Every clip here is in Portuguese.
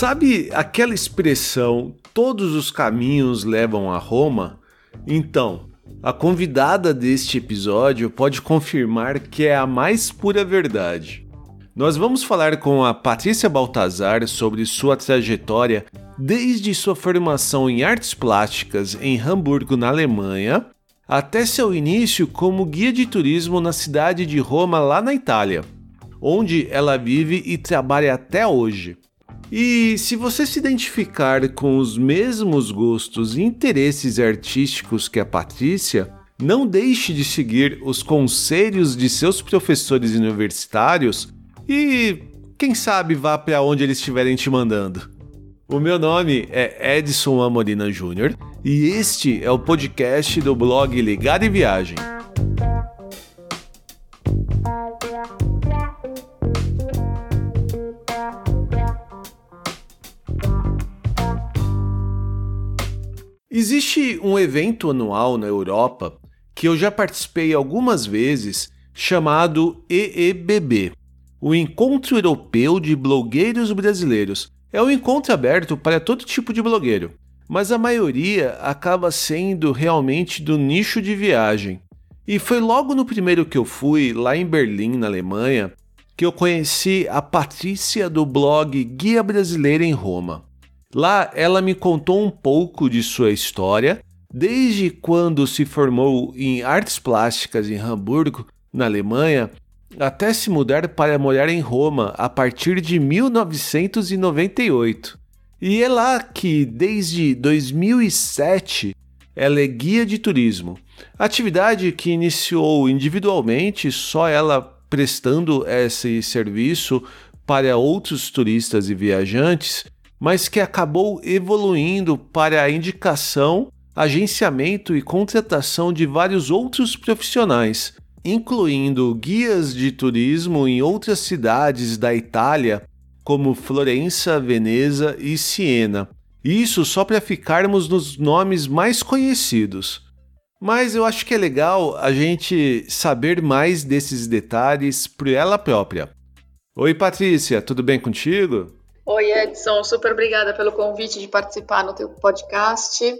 Sabe aquela expressão todos os caminhos levam a Roma? Então, a convidada deste episódio pode confirmar que é a mais pura verdade. Nós vamos falar com a Patrícia Baltazar sobre sua trajetória desde sua formação em artes plásticas em Hamburgo, na Alemanha, até seu início como guia de turismo na cidade de Roma, lá na Itália, onde ela vive e trabalha até hoje. E se você se identificar com os mesmos gostos e interesses artísticos que a Patrícia, não deixe de seguir os conselhos de seus professores universitários e, quem sabe, vá para onde eles estiverem te mandando. O meu nome é Edson Amorina Júnior e este é o podcast do blog Ligado em Viagem. Existe um evento anual na Europa que eu já participei algumas vezes chamado EEBB, o Encontro Europeu de Blogueiros Brasileiros é um encontro aberto para todo tipo de blogueiro, mas a maioria acaba sendo realmente do nicho de viagem. E foi logo no primeiro que eu fui, lá em Berlim, na Alemanha, que eu conheci a Patrícia do blog Guia Brasileira em Roma. Lá ela me contou um pouco de sua história, desde quando se formou em artes plásticas em Hamburgo, na Alemanha, até se mudar para morar em Roma a partir de 1998. E é lá que, desde 2007, ela é guia de turismo. Atividade que iniciou individualmente, só ela prestando esse serviço para outros turistas e viajantes, mas que acabou evoluindo para a indicação, agenciamento e contratação de vários outros profissionais, incluindo guias de turismo em outras cidades da Itália, como Florença, Veneza e Siena. Isso só para ficarmos nos nomes mais conhecidos. Mas eu acho que é legal a gente saber mais desses detalhes por ela própria. Oi, Patrícia, tudo bem contigo? Oi, Edson, super obrigada pelo convite de participar no teu podcast.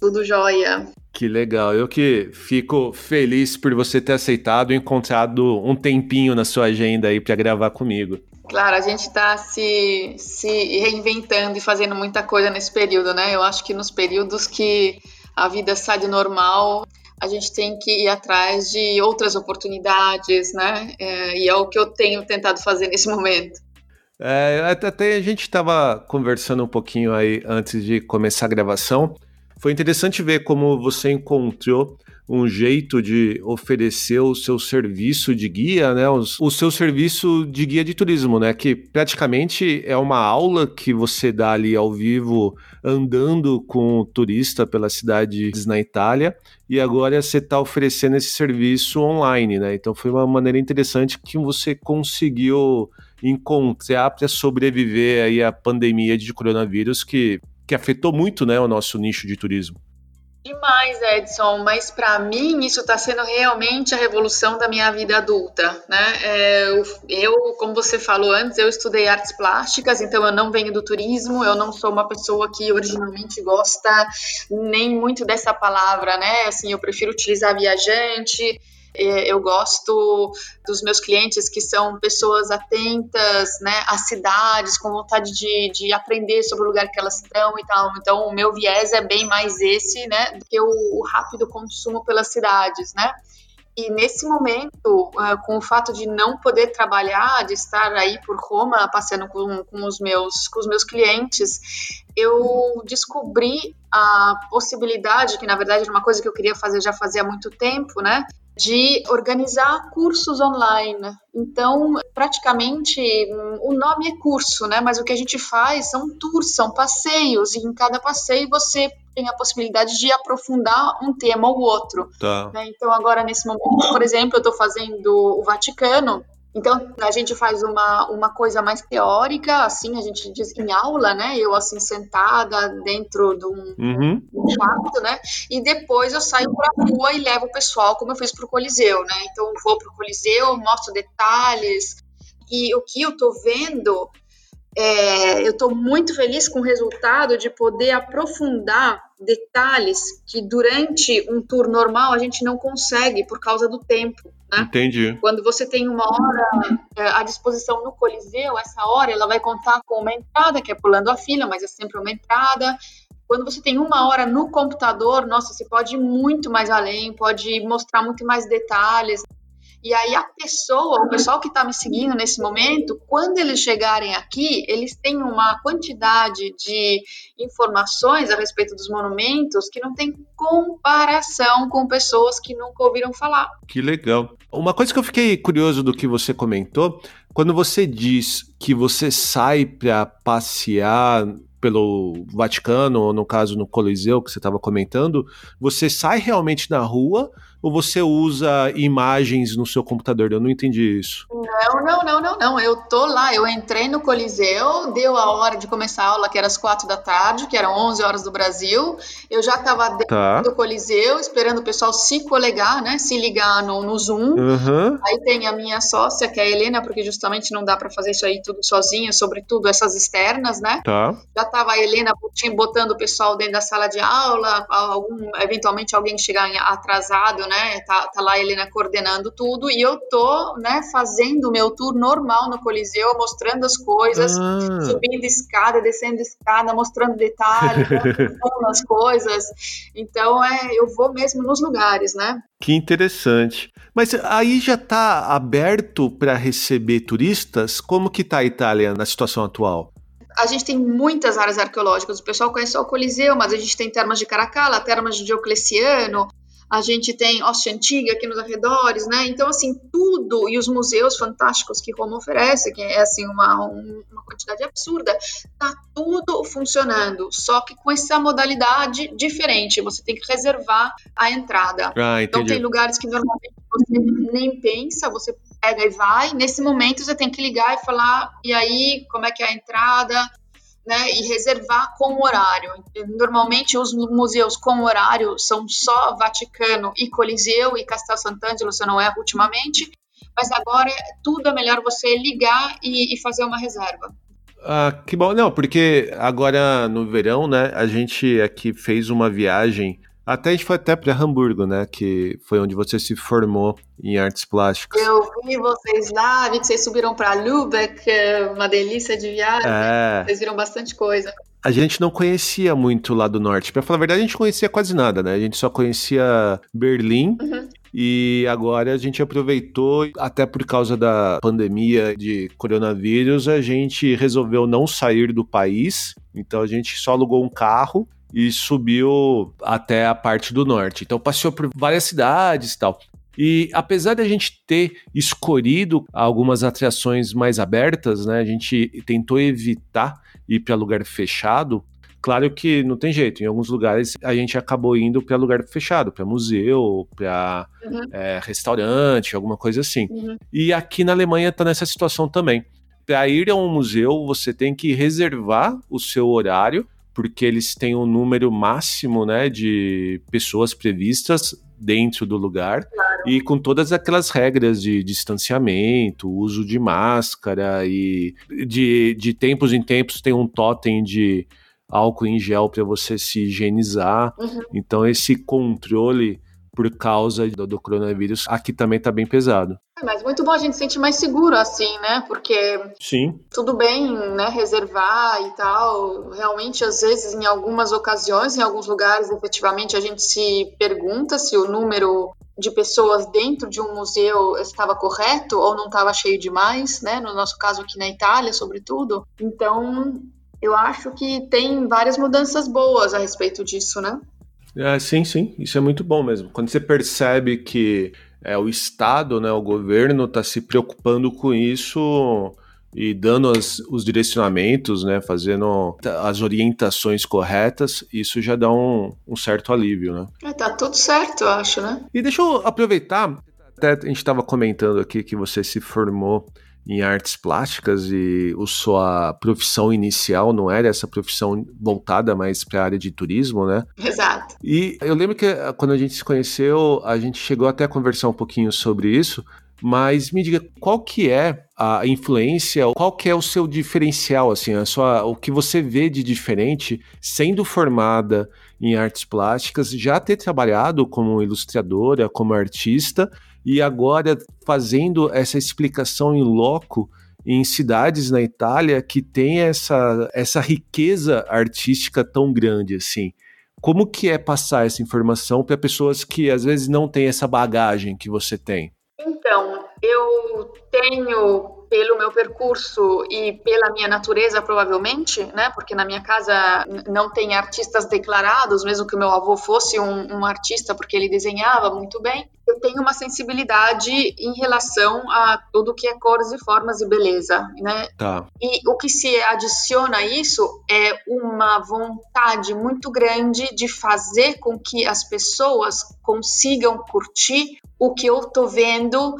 Tudo jóia. Que legal. Eu que fico feliz por você ter aceitado e encontrado um tempinho na sua agenda aí para gravar comigo. Claro, a gente está se, se reinventando e fazendo muita coisa nesse período, né? Eu acho que nos períodos que a vida sai do normal, a gente tem que ir atrás de outras oportunidades, né? É, e é o que eu tenho tentado fazer nesse momento. É, até a gente estava conversando um pouquinho aí antes de começar a gravação. Foi interessante ver como você encontrou um jeito de oferecer o seu serviço de guia, né? O, seu serviço de guia de turismo, né? Que praticamente é uma aula que você dá ali ao vivo, andando com o turista pela cidade na Itália, e agora você está oferecendo esse serviço online, né? Então foi uma maneira interessante que você conseguiu encontrar para sobreviver aí à pandemia de coronavírus que que afetou muito né, o nosso nicho de turismo. Demais, Edson, mas para mim isso está sendo realmente a revolução da minha vida adulta, né? É, eu, como você falou antes, eu estudei artes plásticas, então eu não venho do turismo, eu não sou uma pessoa que originalmente gosta nem muito dessa palavra, né? Assim, eu prefiro utilizar viajante, eu gosto dos meus clientes que são pessoas atentas, né, às cidades, com vontade de, de aprender sobre o lugar que elas estão e tal. Então, o meu viés é bem mais esse, né, do que o, o rápido consumo pelas cidades, né. E nesse momento, uh, com o fato de não poder trabalhar, de estar aí por Roma passeando com, com, os, meus, com os meus clientes, eu descobri a possibilidade, que na verdade era uma coisa que eu queria fazer já fazia muito tempo, né? De organizar cursos online. Então, praticamente, o nome é curso, né? Mas o que a gente faz são tours, são passeios, e em cada passeio você tem a possibilidade de aprofundar um tema ou outro. Tá. Né? Então, agora, nesse momento, por exemplo, eu estou fazendo o Vaticano, então, a gente faz uma, uma coisa mais teórica, assim, a gente diz em aula, né? Eu, assim, sentada dentro de um, uhum. quarto, né? E depois eu saio para a rua e levo o pessoal, como eu fiz para o Coliseu, né? Então, vou para o Coliseu, mostro detalhes. E o que eu tô vendo é, eu estou muito feliz com o resultado de poder aprofundar detalhes que durante um tour normal a gente não consegue por causa do tempo. Né? Entendi. Quando você tem uma hora é, à disposição no Coliseu, essa hora ela vai contar com uma entrada, que é pulando a fila, mas é sempre uma entrada. Quando você tem uma hora no computador, nossa, você pode ir muito mais além, pode mostrar muito mais detalhes. E aí a pessoa, o pessoal que está me seguindo nesse momento, quando eles chegarem aqui, eles têm uma quantidade de informações a respeito dos monumentos que não tem comparação com pessoas que nunca ouviram falar. Que legal. Uma coisa que eu fiquei curioso do que você comentou, quando você diz que você sai para passear pelo Vaticano, ou no caso no Coliseu que você estava comentando, você sai realmente na rua ou você usa imagens no seu computador? Eu não entendi isso. Não, não, não, não, não. Eu tô lá, eu entrei no Coliseu, deu a hora de começar a aula, que era às quatro da tarde, que eram 11 horas do Brasil. Eu já estava dentro tá. do Coliseu, esperando o pessoal se colegar, né? Se ligar no, no Zoom. Uhum. Aí tem a minha sócia, que é a Helena, porque justamente não dá para fazer isso aí tudo sozinha, sobretudo essas externas, né? Tá. Já tava a Helena botando o pessoal dentro da sala de aula, algum, eventualmente alguém chegar atrasado, né? Tá, tá lá Helena coordenando tudo e eu tô, né, fazendo o meu tour normal no Coliseu, mostrando as coisas, ah. subindo escada, descendo escada, mostrando detalhes, as coisas. Então, é, eu vou mesmo nos lugares, né? Que interessante. Mas aí já está aberto para receber turistas? Como que está a Itália na situação atual? a gente tem muitas áreas arqueológicas. O pessoal conhece só o Coliseu, mas a gente tem termas de Caracalla, termas de Diocleciano, a gente tem Ostia Antiga aqui nos arredores, né? Então, assim, tudo, e os museus fantásticos que Roma oferece, que é, assim, uma, uma quantidade absurda, tá tudo funcionando, só que com essa modalidade diferente, você tem que reservar a entrada. Ah, então, tem lugares que normalmente você nem pensa, você pega e vai, nesse momento você tem que ligar e falar, e aí, como é que é a entrada? Né, e reservar com horário. Normalmente os museus com horário são só Vaticano e Coliseu e Castel Sant'Angelo, se eu não erro ultimamente, mas agora tudo é melhor você ligar e, e fazer uma reserva. Ah, que bom. Não, porque agora no verão, né, a gente aqui fez uma viagem até a gente foi até para Hamburgo, né? Que foi onde você se formou em artes plásticas. Eu vi vocês lá, vi que vocês subiram para Lübeck, uma delícia de viagem. É. Vocês viram bastante coisa. A gente não conhecia muito lá do norte. Para falar a verdade, a gente conhecia quase nada, né? A gente só conhecia Berlim uhum. E agora a gente aproveitou, até por causa da pandemia de coronavírus, a gente resolveu não sair do país. Então a gente só alugou um carro e subiu até a parte do norte. Então passeou por várias cidades e tal. E apesar de a gente ter escolhido algumas atrações mais abertas, né, a gente tentou evitar ir para lugar fechado. Claro que não tem jeito, em alguns lugares a gente acabou indo para lugar fechado, para museu, para uhum. é, restaurante, alguma coisa assim. Uhum. E aqui na Alemanha está nessa situação também. Para ir a um museu, você tem que reservar o seu horário porque eles têm um número máximo né, de pessoas previstas dentro do lugar claro. e com todas aquelas regras de distanciamento, uso de máscara e de, de tempos em tempos tem um totem de álcool em gel para você se higienizar. Uhum. Então esse controle por causa do, do coronavírus aqui também está bem pesado. É, mas muito bom a gente se sentir mais seguro assim, né? Porque Sim. tudo bem, né? Reservar e tal. Realmente, às vezes, em algumas ocasiões, em alguns lugares, efetivamente, a gente se pergunta se o número de pessoas dentro de um museu estava correto ou não estava cheio demais, né? No nosso caso aqui na Itália, sobretudo. Então, eu acho que tem várias mudanças boas a respeito disso, né? É, sim, sim, isso é muito bom mesmo. Quando você percebe que é, o Estado, né, o governo está se preocupando com isso e dando as, os direcionamentos, né, fazendo as orientações corretas, isso já dá um, um certo alívio, né? É, tá tudo certo, eu acho, né? E deixa eu aproveitar, até a gente estava comentando aqui que você se formou em artes plásticas e a sua profissão inicial não era essa profissão voltada mais para a área de turismo, né? Exato. E eu lembro que eh, quando a gente se conheceu, a gente chegou até a conversar um pouquinho sobre isso. Mas me diga, qual que é a influência, qual que é o seu diferencial, assim, a sua, o que você vê de diferente sendo formada em artes plásticas, já ter trabalhado como ilustradora, como artista, e agora fazendo essa explicação em loco em cidades na Itália que tem essa, essa riqueza artística tão grande assim. Como que é passar essa informação para pessoas que às vezes não têm essa bagagem que você tem? Então, eu tenho pelo meu percurso e pela minha natureza, provavelmente, né? Porque na minha casa não tem artistas declarados, mesmo que o meu avô fosse um, um artista, porque ele desenhava muito bem. Eu tenho uma sensibilidade em relação a tudo que é cores e formas e beleza, né? Tá. E o que se adiciona a isso é uma vontade muito grande de fazer com que as pessoas consigam curtir o que eu tô vendo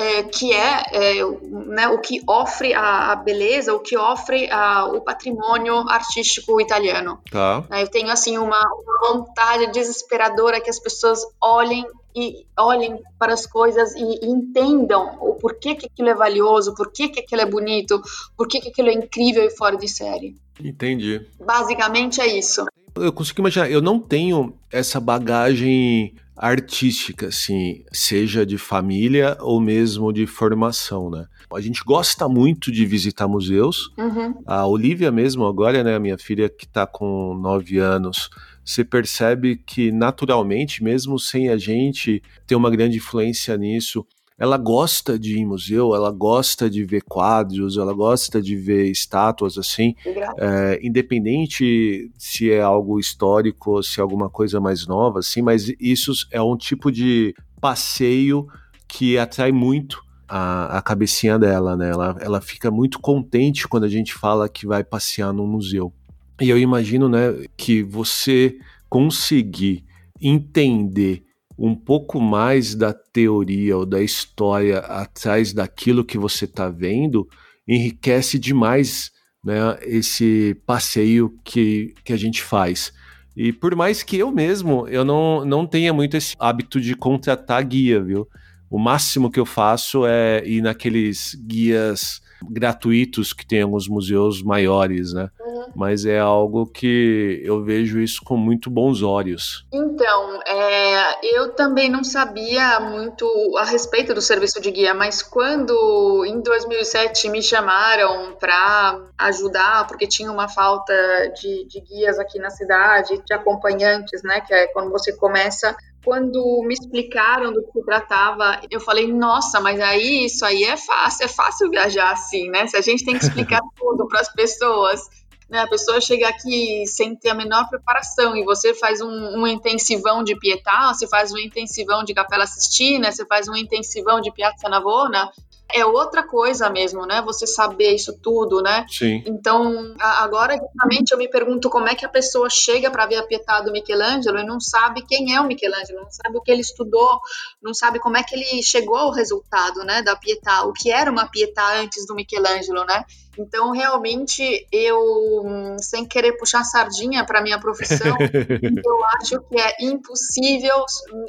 é, que é, é né, o que ofre a, a, beleza, o que ofre a, o patrimônio artístico italiano. Tá. Eu tenho assim uma, uma, vontade desesperadora que as pessoas olhem e olhem para as coisas e, e entendam o porquê que aquilo é valioso, porquê que aquilo é bonito, porquê que aquilo é incrível e fora de série. Entendi. Basicamente é isso. Eu consigo imaginar, eu não tenho essa bagagem artística, assim, seja de família ou mesmo de formação, né? A gente gosta muito de visitar museus. Uhum. A Olivia mesmo agora, né, minha filha que está com nove anos, você percebe que naturalmente, mesmo sem a gente ter uma grande influência nisso, ela gosta de ir em museu, ela gosta de ver quadros, ela gosta de ver estátuas assim, é, independente se é algo histórico ou se é alguma coisa mais nova, assim, mas isso é um tipo de passeio que atrai muito a, a cabecinha dela, né? Ela, ela fica muito contente quando a gente fala que vai passear no museu. E eu imagino, né, que você conseguir entender um pouco mais da teoria ou da história atrás daquilo que você está vendo, enriquece demais né, esse passeio que, que a gente faz. E por mais que eu mesmo eu não, não tenha muito esse hábito de contratar guia, viu? O máximo que eu faço é ir naqueles guias gratuitos que tem alguns museus maiores, né? Mas é algo que eu vejo isso com muito bons olhos. Então, é, eu também não sabia muito a respeito do serviço de guia, mas quando em 2007 me chamaram para ajudar, porque tinha uma falta de, de guias aqui na cidade, de acompanhantes, né? Que é quando você começa quando me explicaram do que se tratava, eu falei, nossa, mas aí isso aí é fácil, é fácil viajar assim, né? Se a gente tem que explicar tudo para as pessoas, né? A pessoa chega aqui sem ter a menor preparação e você faz um, um intensivão de Pietà, você faz um intensivão de Capela Sistina, você faz um intensivão de Piazza Navona, é outra coisa mesmo, né? Você saber isso tudo, né? Sim. Então, agora, justamente, eu me pergunto como é que a pessoa chega para ver a Pietà do Michelangelo e não sabe quem é o Michelangelo, não sabe o que ele estudou, não sabe como é que ele chegou ao resultado, né, da Pietà, o que era uma Pietà antes do Michelangelo, né? Então, realmente, eu, sem querer puxar sardinha para minha profissão, eu acho que é impossível.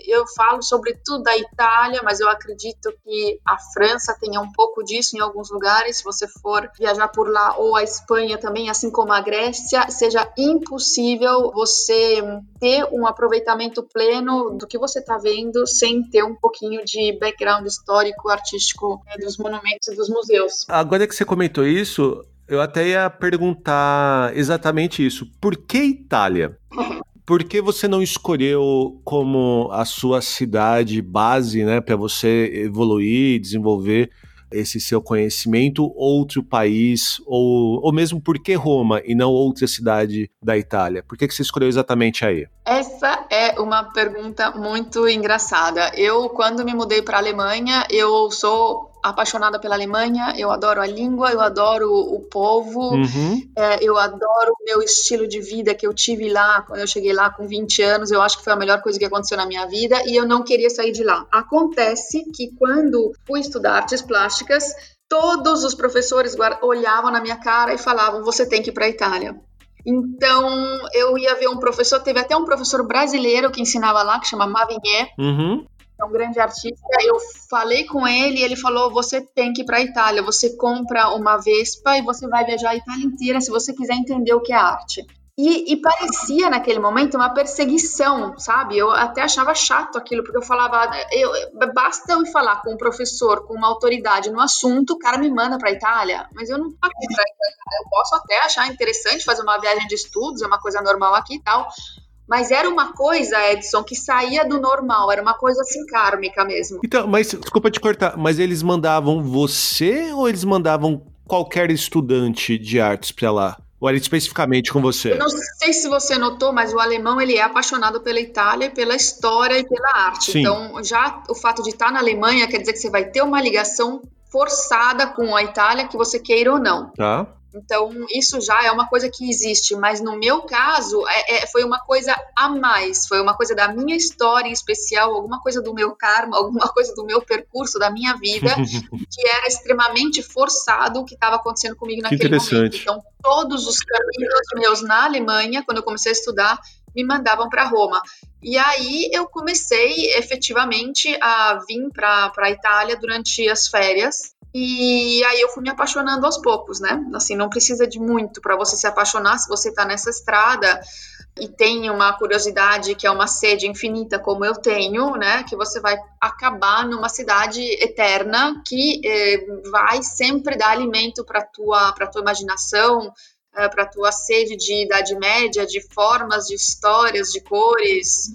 Eu falo sobretudo da Itália, mas eu acredito que a França tenha um pouco disso em alguns lugares. Se você for viajar por lá, ou a Espanha também, assim como a Grécia, seja impossível você ter um aproveitamento pleno do que você está vendo sem ter um pouquinho de background histórico, artístico né, dos monumentos e dos museus. Agora que você comentou isso, isso, eu até ia perguntar exatamente isso. Por que Itália? Por que você não escolheu como a sua cidade base, né, para você evoluir, desenvolver esse seu conhecimento outro país ou, ou mesmo por que Roma e não outra cidade da Itália? Por que, que você escolheu exatamente aí? Essa é uma pergunta muito engraçada. Eu, quando me mudei para a Alemanha, eu sou apaixonada pela Alemanha, eu adoro a língua, eu adoro o povo, uhum. é, eu adoro o meu estilo de vida que eu tive lá, quando eu cheguei lá com 20 anos, eu acho que foi a melhor coisa que aconteceu na minha vida e eu não queria sair de lá. Acontece que quando fui estudar artes plásticas, todos os professores olhavam na minha cara e falavam: você tem que ir para a Itália. Então, eu ia ver um professor, teve até um professor brasileiro que ensinava lá, que chama Mavigné. Uhum é um grande artista. Eu falei com ele e ele falou: você tem que ir para a Itália, você compra uma Vespa e você vai viajar a Itália inteira se você quiser entender o que é arte. E, e, parecia naquele momento uma perseguição, sabe? Eu até achava chato aquilo, porque eu falava, eu, basta eu falar com um professor, com uma autoridade no assunto, o cara me manda para Itália, mas eu não eu posso até achar interessante fazer uma viagem de estudos, é uma coisa normal aqui e tal, mas era uma coisa, Edson, que saía do normal, era uma coisa assim kármica mesmo. Então, mas desculpa te cortar, mas eles mandavam você ou eles mandavam qualquer estudante de artes para lá? Ou era especificamente com você? Eu não sei se você notou, mas o alemão ele é apaixonado pela Itália, pela história e pela arte. Sim. Então, já o fato de estar na Alemanha quer dizer que você vai ter uma ligação forçada com a Itália, que você queira ou não. Tá. Então, isso já é uma coisa que existe, mas no meu caso, é, é, foi uma coisa a mais, foi uma coisa da minha história em especial, alguma coisa do meu karma, alguma coisa do meu percurso, da minha vida, que era extremamente forçado o que estava acontecendo comigo naquele momento. Então, todos os caminhos meus na Alemanha, quando eu comecei a estudar, me mandavam para Roma. E aí eu comecei efetivamente a vir para a Itália durante as férias. E aí eu fui me apaixonando aos poucos, né? Assim, não precisa de muito para você se apaixonar se você está nessa estrada e tem uma curiosidade que é uma sede infinita como eu tenho, né? Que você vai acabar numa cidade eterna que eh, vai sempre dar alimento para tua para tua imaginação, eh, para tua sede de idade média, de formas, de histórias, de cores.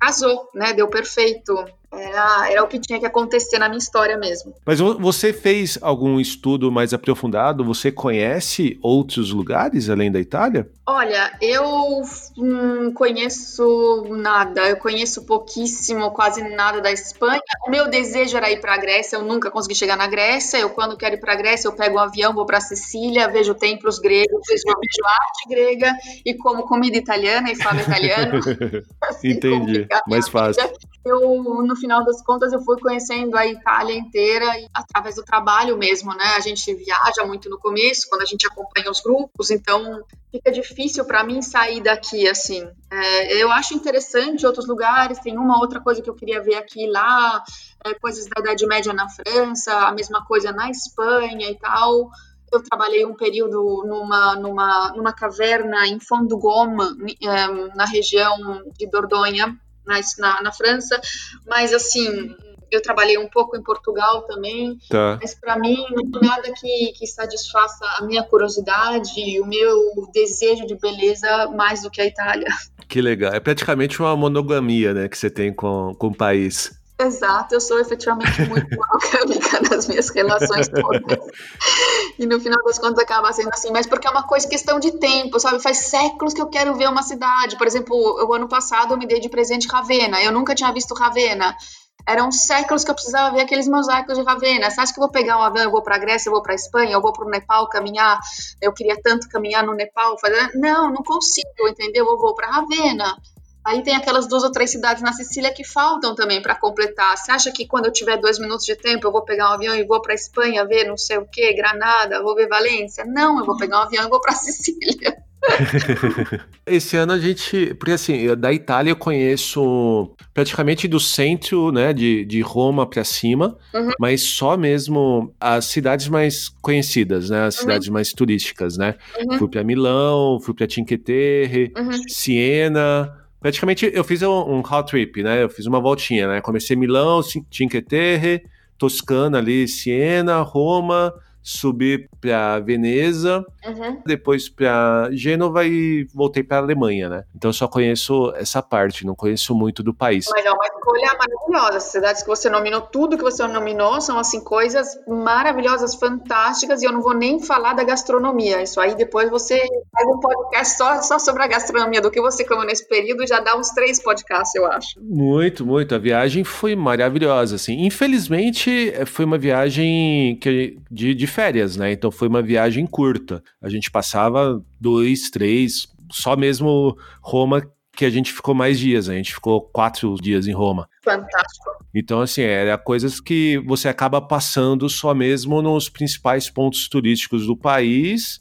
Casou, né? Deu perfeito. Era, era o que tinha que acontecer na minha história mesmo. Mas você fez algum estudo mais aprofundado? Você conhece outros lugares além da Itália? Olha, eu não conheço nada. Eu conheço pouquíssimo, quase nada da Espanha. O meu desejo era ir para a Grécia. Eu nunca consegui chegar na Grécia. Eu, quando quero ir para a Grécia, eu pego um avião, vou para Sicília, vejo templos gregos, vejo, vejo arte grega e como comida italiana e falo italiano. assim, Entendi. Mais fácil. Eu, no final das contas, eu fui conhecendo a Itália inteira através do trabalho mesmo, né? A gente viaja muito no começo, quando a gente acompanha os grupos, então fica difícil para mim sair daqui, assim. É, eu acho interessante outros lugares, tem uma outra coisa que eu queria ver aqui lá, é, coisas da Idade Média na França, a mesma coisa na Espanha e tal. Eu trabalhei um período numa, numa, numa caverna em Fond du Gaume, é, na região de Dordogne, na, na França, mas assim, eu trabalhei um pouco em Portugal também, tá. mas para mim não tem nada que, que satisfaça a minha curiosidade e o meu desejo de beleza mais do que a Itália. Que legal, é praticamente uma monogamia, né, que você tem com, com o país. Exato, eu sou efetivamente muito monogâmica nas minhas relações todas. e no final das contas acaba sendo assim, mas porque é uma coisa, questão de tempo, sabe? Faz séculos que eu quero ver uma cidade. Por exemplo, o ano passado eu me dei de presente Ravena, eu nunca tinha visto Ravena. Eram séculos que eu precisava ver aqueles mosaicos de Ravena. Você acha que eu vou pegar um avião, eu vou para Grécia, eu vou para Espanha, eu vou para o Nepal caminhar? Eu queria tanto caminhar no Nepal. Fazer... Não, não consigo, entendeu? Eu vou para Ravena. Aí tem aquelas duas ou três cidades na Sicília que faltam também para completar. Você acha que quando eu tiver dois minutos de tempo eu vou pegar um avião e vou para Espanha ver não sei o que, Granada, vou ver Valência? Não, eu vou pegar um avião e vou para Sicília. Esse ano a gente, porque assim, da Itália eu conheço praticamente do centro, né, de, de Roma para cima, uhum. mas só mesmo as cidades mais conhecidas, né, as uhum. cidades mais turísticas, né. Uhum. Fui para Milão, fui para Cinque Terre, uhum. Siena, praticamente eu fiz um, um trip, né? Eu fiz uma voltinha, né? Comecei Milão, Cinque Terre, Toscana ali, Siena, Roma, subi para Veneza, uhum. depois para Gênova e voltei para Alemanha, né? Então eu só conheço essa parte, não conheço muito do país. Mas é uma escolha maravilhosa. As cidades que você nominou, tudo que você nominou são assim coisas maravilhosas, fantásticas e eu não vou nem falar da gastronomia. Isso aí depois você faz um podcast só, só sobre a gastronomia do que você comeu nesse período já dá uns três podcasts, eu acho. Muito, muito. A viagem foi maravilhosa, assim. Infelizmente foi uma viagem que de, de férias, né? Então foi uma viagem curta. A gente passava dois, três, só mesmo Roma que a gente ficou mais dias, a gente ficou quatro dias em Roma. Fantástico. Então, assim, era coisas que você acaba passando só mesmo nos principais pontos turísticos do país,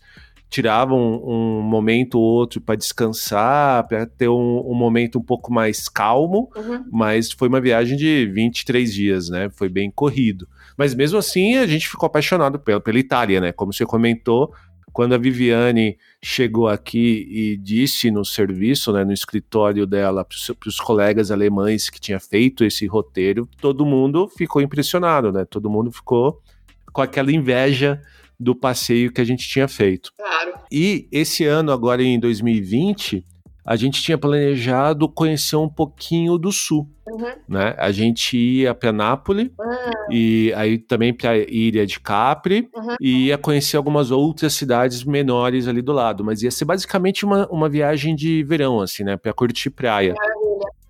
tiravam um, um momento ou outro para descansar, para ter um, um, momento um pouco mais calmo, uhum. mas foi uma viagem de 23 dias, né? Foi bem corrido. Mas mesmo assim, a gente ficou apaixonado pela, pela Itália, né? Como você comentou, quando a Viviane chegou aqui e disse no serviço, né, no escritório dela, para os colegas alemães que tinha feito esse roteiro, todo mundo ficou impressionado, né? Todo mundo ficou com aquela inveja do passeio que a gente tinha feito. Claro. E esse ano, agora em 2020, a gente tinha planejado conhecer um pouquinho do sul. Uhum. Né? A gente ia para Nápoles uhum. e aí também para Ilha de Capri uhum. e ia conhecer algumas outras cidades menores ali do lado, mas ia ser basicamente uma, uma viagem de verão, assim, né? Para curtir praia.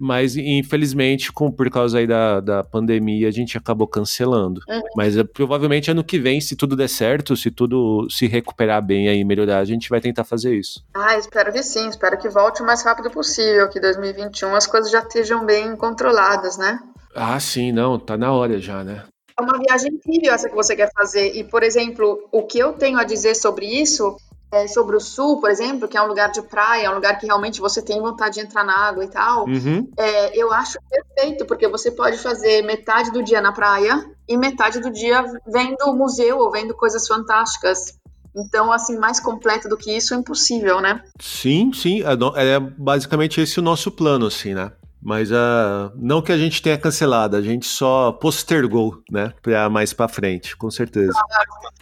Mas, infelizmente, com, por causa aí da, da pandemia, a gente acabou cancelando. Uhum. Mas é, provavelmente ano que vem, se tudo der certo, se tudo se recuperar bem aí, melhorar, a gente vai tentar fazer isso. Ah, espero que sim. Espero que volte o mais rápido possível, que 2021 as coisas já estejam bem controladas, né? Ah, sim, não, tá na hora já, né? É uma viagem incrível essa que você quer fazer. E, por exemplo, o que eu tenho a dizer sobre isso é, sobre o sul, por exemplo, que é um lugar de praia, é um lugar que realmente você tem vontade de entrar na água e tal, uhum. é, eu acho perfeito, porque você pode fazer metade do dia na praia e metade do dia vendo museu ou vendo coisas fantásticas. Então, assim, mais completo do que isso é impossível, né? Sim, sim. É, é basicamente esse o nosso plano, assim, né? Mas uh, não que a gente tenha cancelado, a gente só postergou, né? Para mais para frente, com certeza.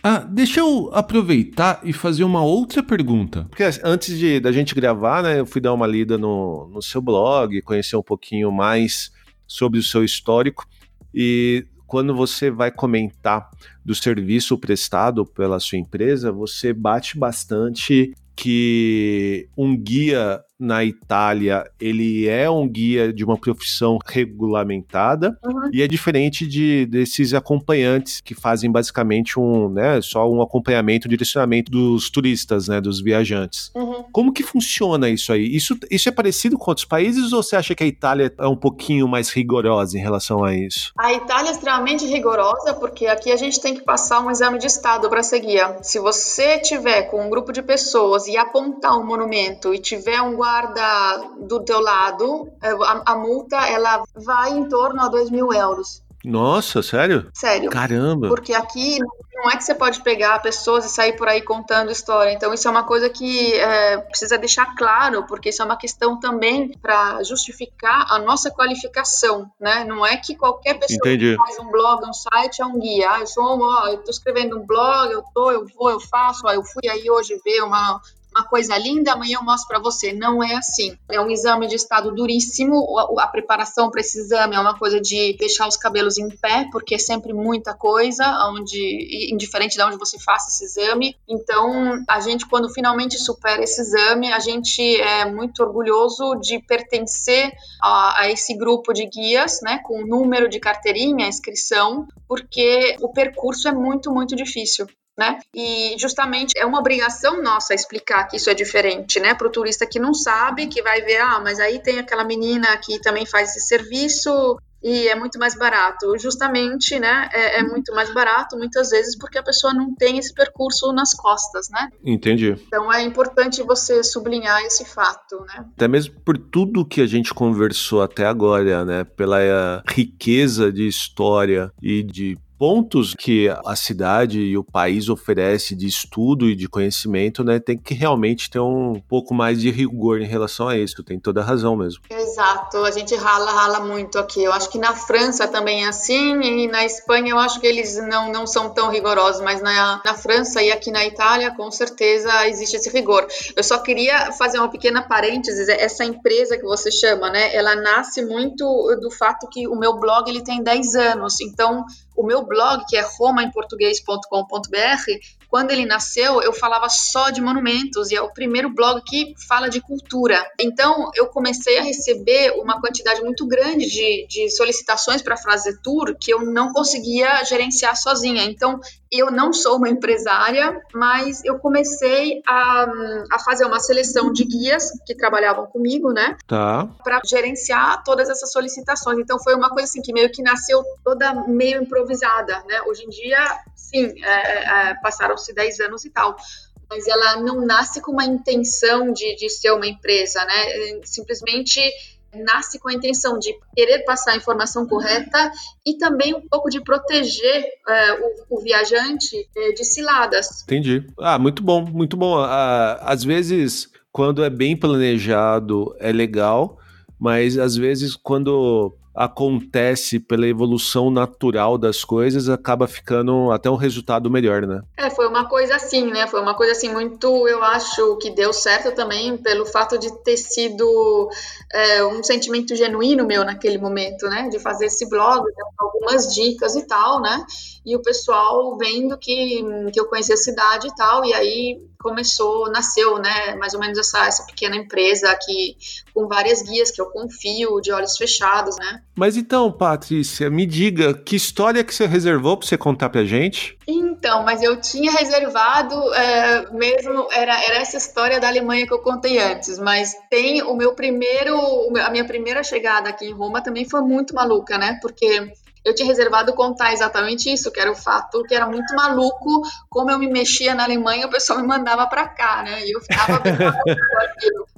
Ah, deixa eu aproveitar e fazer uma outra pergunta. Porque antes de da gente gravar, né, eu fui dar uma lida no, no seu blog, conhecer um pouquinho mais sobre o seu histórico. E quando você vai comentar do serviço prestado pela sua empresa, você bate bastante que um guia na Itália, ele é um guia de uma profissão regulamentada uhum. e é diferente de desses acompanhantes que fazem basicamente um, né, só um acompanhamento, um direcionamento dos turistas, né, dos viajantes. Uhum. Como que funciona isso aí? Isso, isso é parecido com outros países ou você acha que a Itália é um pouquinho mais rigorosa em relação a isso? A Itália é extremamente rigorosa porque aqui a gente tem que passar um exame de estado para ser guia. Se você tiver com um grupo de pessoas e apontar um monumento e tiver um guarda do teu lado, é, a, a multa ela vai em torno a 2 mil euros. Nossa, sério? Sério. Caramba. Porque aqui não é que você pode pegar pessoas e sair por aí contando história. Então, isso é uma coisa que é, precisa deixar claro, porque isso é uma questão também para justificar a nossa qualificação, né? Não é que qualquer pessoa Entendi. que faz um blog, um site, é um guia. Ah, eu sou, ó, eu tô escrevendo um blog, eu tô, eu vou, eu faço, ó, eu fui aí hoje ver uma, uma coisa linda, amanhã eu mostro para você. Não é assim. É um exame de estado duríssimo. A, preparação para esse exame é uma coisa de deixar os cabelos em pé, porque é sempre muita coisa, onde, indiferente de onde você faça esse exame. Então, a gente, quando finalmente supera esse exame, a gente é muito orgulhoso de pertencer a, a esse grupo de guias, né, com o número de carteirinha, inscrição, porque o percurso é muito, muito difícil né? E justamente é uma obrigação nossa explicar que isso é diferente, né? Para o turista que não sabe, que vai ver, ah, mas aí tem aquela menina que também faz esse serviço e é muito mais barato. Justamente, né? É, é, muito mais barato muitas vezes porque a pessoa não tem esse percurso nas costas, né? Entendi. Então é importante você sublinhar esse fato, né? Até mesmo por tudo que a gente conversou até agora, né? Pela eh, riqueza de história e de pontos que a cidade e o país oferece de estudo e de conhecimento, né, tem que realmente ter um pouco mais de rigor em relação a isso. Tem toda a razão mesmo. Exato, a gente rala, rala muito aqui. Eu acho que na França também é assim e na Espanha eu acho que eles não, não são tão rigorosos, mas na, na França e aqui na Itália com certeza existe esse rigor. Eu só queria fazer uma pequena parênteses. Essa empresa que você chama, né, ela nasce muito do fato que o meu blog ele tem 10 anos, então o meu blog, que é romaemportuguês.com.br, quando ele nasceu, eu falava só de monumentos e é o primeiro blog que fala de cultura. Então, eu comecei a receber uma quantidade muito grande de, de solicitações para fazer tour que eu não conseguia gerenciar sozinha. Então, eu não sou uma empresária, mas eu comecei a, a fazer uma seleção de guias que trabalhavam comigo, né? Tá. Para gerenciar todas essas solicitações. Então, foi uma coisa assim que meio que nasceu toda meio improvisada, né? Hoje em dia, sim, é, é, é passaram-se 10 anos e tal. mas ela não nasce com uma intenção de, de ser uma empresa, né? Simplesmente nasce com a intenção de querer passar a informação correta e também um pouco de proteger é, o, o, viajante é, de ciladas. Entendi. Ah, muito bom, muito bom. Ah, às vezes, quando é bem planejado, é legal, mas às vezes quando acontece pela evolução natural das coisas, acaba ficando até um resultado melhor, né? É, foi uma coisa assim, né? Foi uma coisa assim muito, eu acho que deu certo também pelo fato de ter sido é, um sentimento genuíno meu naquele momento, né? De fazer esse blog, algumas dicas e tal, né? E o pessoal vendo que, que eu conhecia a cidade e tal, e aí começou, nasceu, né, mais ou menos essa, essa pequena empresa aqui, com várias guias que eu confio, de olhos fechados, né. Mas então, Patrícia, me diga, que história que você reservou para você contar pra gente? Então, mas eu tinha reservado é, mesmo, era, era essa história da Alemanha que eu contei antes, mas tem o meu primeiro, a minha primeira chegada aqui em Roma também foi muito maluca, né, porque eu tinha reservado contar exatamente isso, que era o fato que era muito maluco como eu me mexia na Alemanha, o pessoal me mandava para cá, né? E eu ficava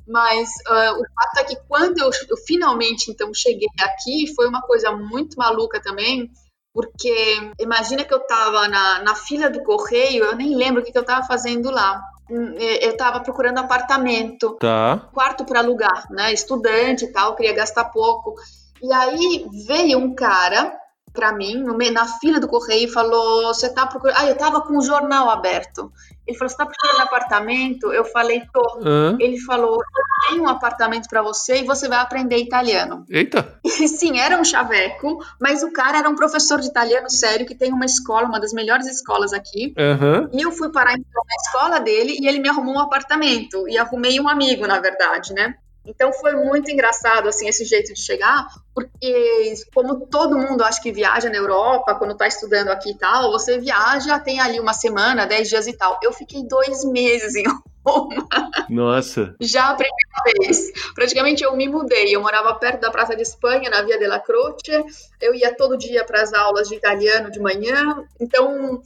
Mas uh, o fato é que quando eu, eu, finalmente então cheguei aqui, foi uma coisa muito maluca também, porque imagina que eu estava na, na fila do correio, eu nem lembro o que, que eu estava fazendo lá hum, eu estava procurando apartamento, tá. quarto para alugar, né? Estudante e tal, queria gastar pouco. E aí veio um cara para mim, no, na fila do correio, e falou: Você tá procurando. Ah, eu tava com o jornal aberto. Ele falou: Você tá procurando apartamento? Eu falei: Tô. Hã? Ele falou: Eu tenho um apartamento para você e você vai aprender italiano. Eita! E, sim, era um chaveco, mas o cara era um professor de italiano sério que tem uma escola, uma das melhores escolas aqui. Uhum. E eu fui parar então, na escola dele e ele me arrumou um apartamento. E arrumei um amigo, na verdade, né? Então foi muito engraçado assim esse jeito de chegar, porque como todo mundo acho que viaja na Europa quando está estudando aqui e tal, você viaja tem ali uma semana, dez dias e tal. Eu fiquei dois meses em Roma. Nossa. Já a primeira vez. Praticamente eu me mudei. Eu morava perto da Praça de Espanha, na Via della Croce. Eu ia todo dia para as aulas de italiano de manhã. Então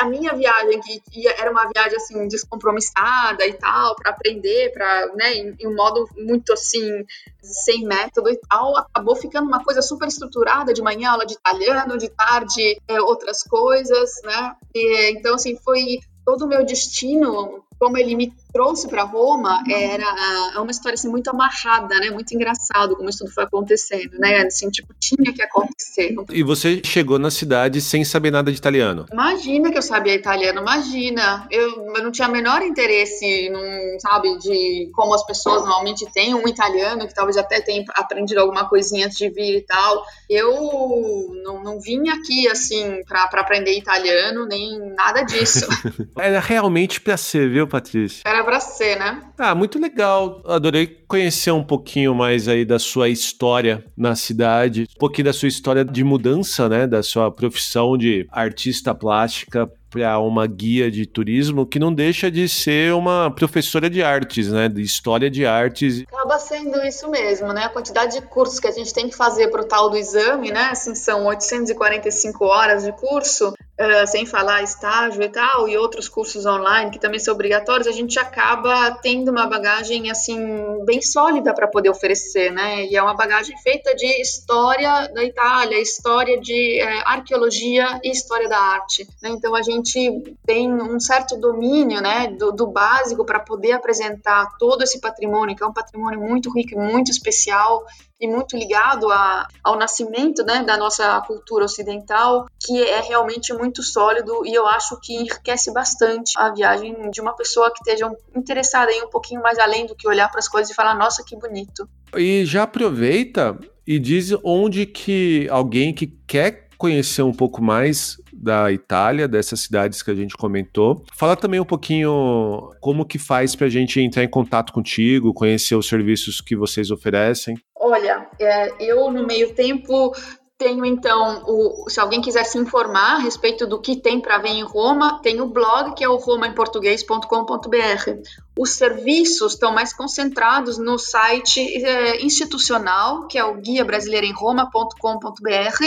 a minha viagem que era uma viagem assim descompromissada e tal para aprender para né em, em, um modo muito assim sem método e tal acabou ficando uma coisa super estruturada de manhã aula de italiano de tarde é, outras coisas né? E, então assim foi todo o meu destino como ele me trouxe para Roma era é uma história assim, muito amarrada, né? Muito engraçado como isso tudo foi acontecendo, né? Assim, tipo, tinha que acontecer. E você chegou na cidade sem saber nada de italiano? Imagina que eu sabia italiano, imagina. Eu, eu não tinha o menor interesse, num, sabe, de como as pessoas normalmente têm um italiano que talvez até tenha aprendido alguma coisinha antes de vir e tal. Eu não, não vim aqui assim para aprender italiano nem nada disso. Era realmente para ser, viu, Patrícia? Era para ser, né? Ah, muito legal. Adorei conhecer um pouquinho mais aí da sua história na cidade, um pouquinho da sua história de mudança, né, da sua profissão de artista plástica para uma guia de turismo que não deixa de ser uma professora de artes, né? De história de artes. Acaba sendo isso mesmo, né? A quantidade de cursos que a gente tem que fazer para o tal do exame, né? Assim, são 845 horas de curso, uh, sem falar estágio e tal, e outros cursos online que também são obrigatórios, a gente acaba tendo uma bagagem, assim, bem sólida para poder oferecer, né? E é uma bagagem feita de história da Itália, história de uh, arqueologia e história da arte, né? Então a gente tem um certo domínio né, do, do básico para poder apresentar todo esse patrimônio, que é um patrimônio muito rico muito especial e muito ligado a, ao nascimento né, da nossa cultura ocidental, que é realmente muito sólido e eu acho que enriquece bastante a viagem de uma pessoa que esteja interessada em um pouquinho mais além do que olhar para as coisas e falar, nossa, que bonito. E já aproveita e diz onde que alguém que quer conhecer um pouco mais da Itália, dessas cidades que a gente comentou. Fala também um pouquinho como que faz para a gente entrar em contato contigo, conhecer os serviços que vocês oferecem. Olha, é, eu no meio tempo tenho então, o, se alguém quiser se informar a respeito do que tem para ver em Roma, tem o blog que é o romaemportuguês.com.br. Os serviços estão mais concentrados no site é, institucional, que é o guia brasileiro em roma.com.br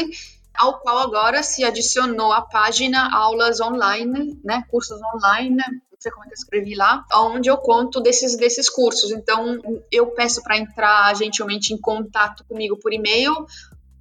ao qual agora se adicionou a página aulas online, né, cursos online, sei como é que eu escrevi lá, onde eu conto desses, desses cursos. Então, eu peço para entrar gentilmente em contato comigo por e-mail,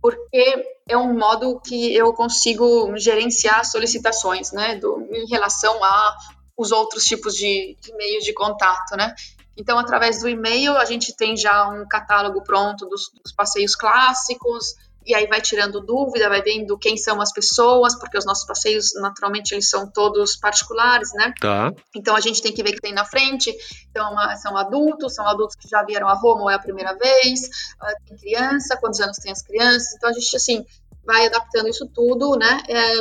porque é um modo que eu consigo gerenciar solicitações, né, do, em relação a os outros tipos de, de meios de contato, né? Então, através do e-mail, a gente tem já um catálogo pronto dos, dos passeios clássicos, e aí vai tirando dúvida, vai vendo quem são as pessoas, porque os nossos passeios, naturalmente, eles são todos particulares, né? Tá. Então a gente tem que ver que tem na frente. Então são adultos, são adultos que já vieram a Roma ou é a primeira vez, uh, tem criança, quantos anos tem as crianças. Então a gente, assim, vai adaptando isso tudo, né? É,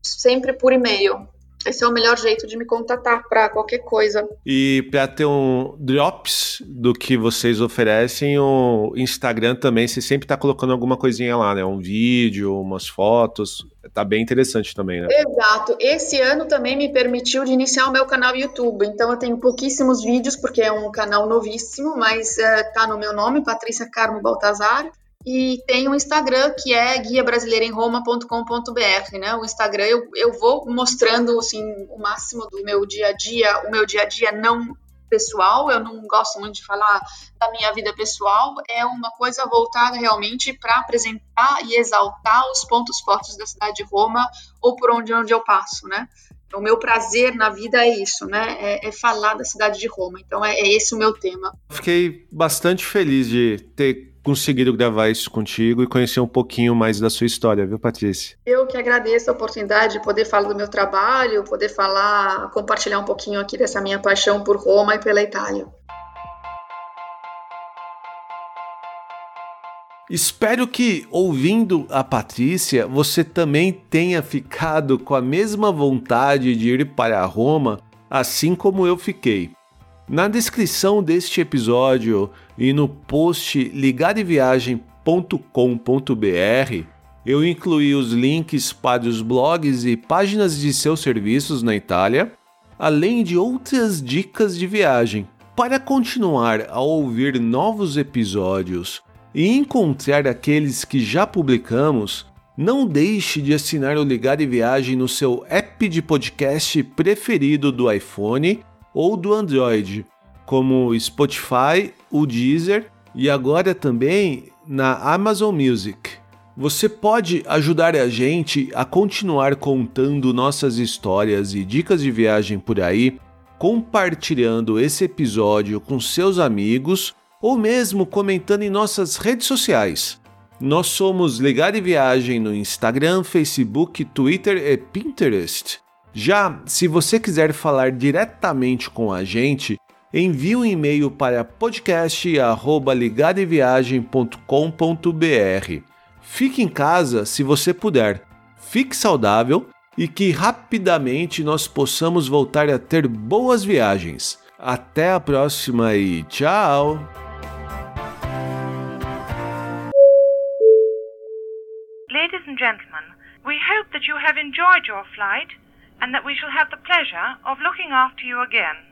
sempre por e-mail. Esse é o melhor jeito de me contatar para qualquer coisa. E para ter um drops do que vocês oferecem, o Instagram também, você sempre está colocando alguma coisinha lá, né? Um vídeo, umas fotos. Tá bem interessante também, né? Exato. Esse ano também me permitiu de iniciar o meu canal YouTube. Então eu tenho pouquíssimos vídeos, porque é um canal novíssimo, mas uh, tá no meu nome, Patrícia Carmo Baltazar. E tem um Instagram que é guiabrasileiraemroma.com.br, né? O Instagram eu, eu vou mostrando assim o máximo do meu dia a dia, o meu dia a dia não pessoal, eu não gosto muito de falar da minha vida pessoal, é uma coisa voltada realmente para apresentar e exaltar os pontos fortes da cidade de Roma ou por onde, onde eu passo, né? O meu prazer na vida é isso, né? É, é falar da cidade de Roma. Então é, é esse o meu tema. Fiquei bastante feliz de ter conseguido gravar isso contigo e conhecer um pouquinho mais da sua história, viu, Patrícia? Eu que agradeço a oportunidade de poder falar do meu trabalho, poder falar, compartilhar um pouquinho aqui dessa minha paixão por Roma e pela Itália. Espero que, ouvindo a Patrícia, você também tenha ficado com a mesma vontade de ir para Roma, assim como eu fiquei. Na descrição deste episódio e no post ligadeviagem.com.br eu incluí os links para os blogs e páginas de seus serviços na Itália, além de outras dicas de viagem. Para continuar a ouvir novos episódios e encontrar aqueles que já publicamos, não deixe de assinar o Ligado Viagem no seu app de podcast preferido do iPhone ou do Android, como Spotify, o Deezer e agora também na Amazon Music. Você pode ajudar a gente a continuar contando nossas histórias e dicas de viagem por aí, compartilhando esse episódio com seus amigos ou mesmo comentando em nossas redes sociais. Nós somos Ligar e Viagem no Instagram, Facebook, Twitter e Pinterest. Já se você quiser falar diretamente com a gente, envie um e-mail para podcast@ligadeviagem.com.br. Fique em casa se você puder. Fique saudável e que rapidamente nós possamos voltar a ter boas viagens. Até a próxima e tchau! Ladies and gentlemen, we hope that you have enjoyed your flight. And that we shall have the pleasure of looking after you again.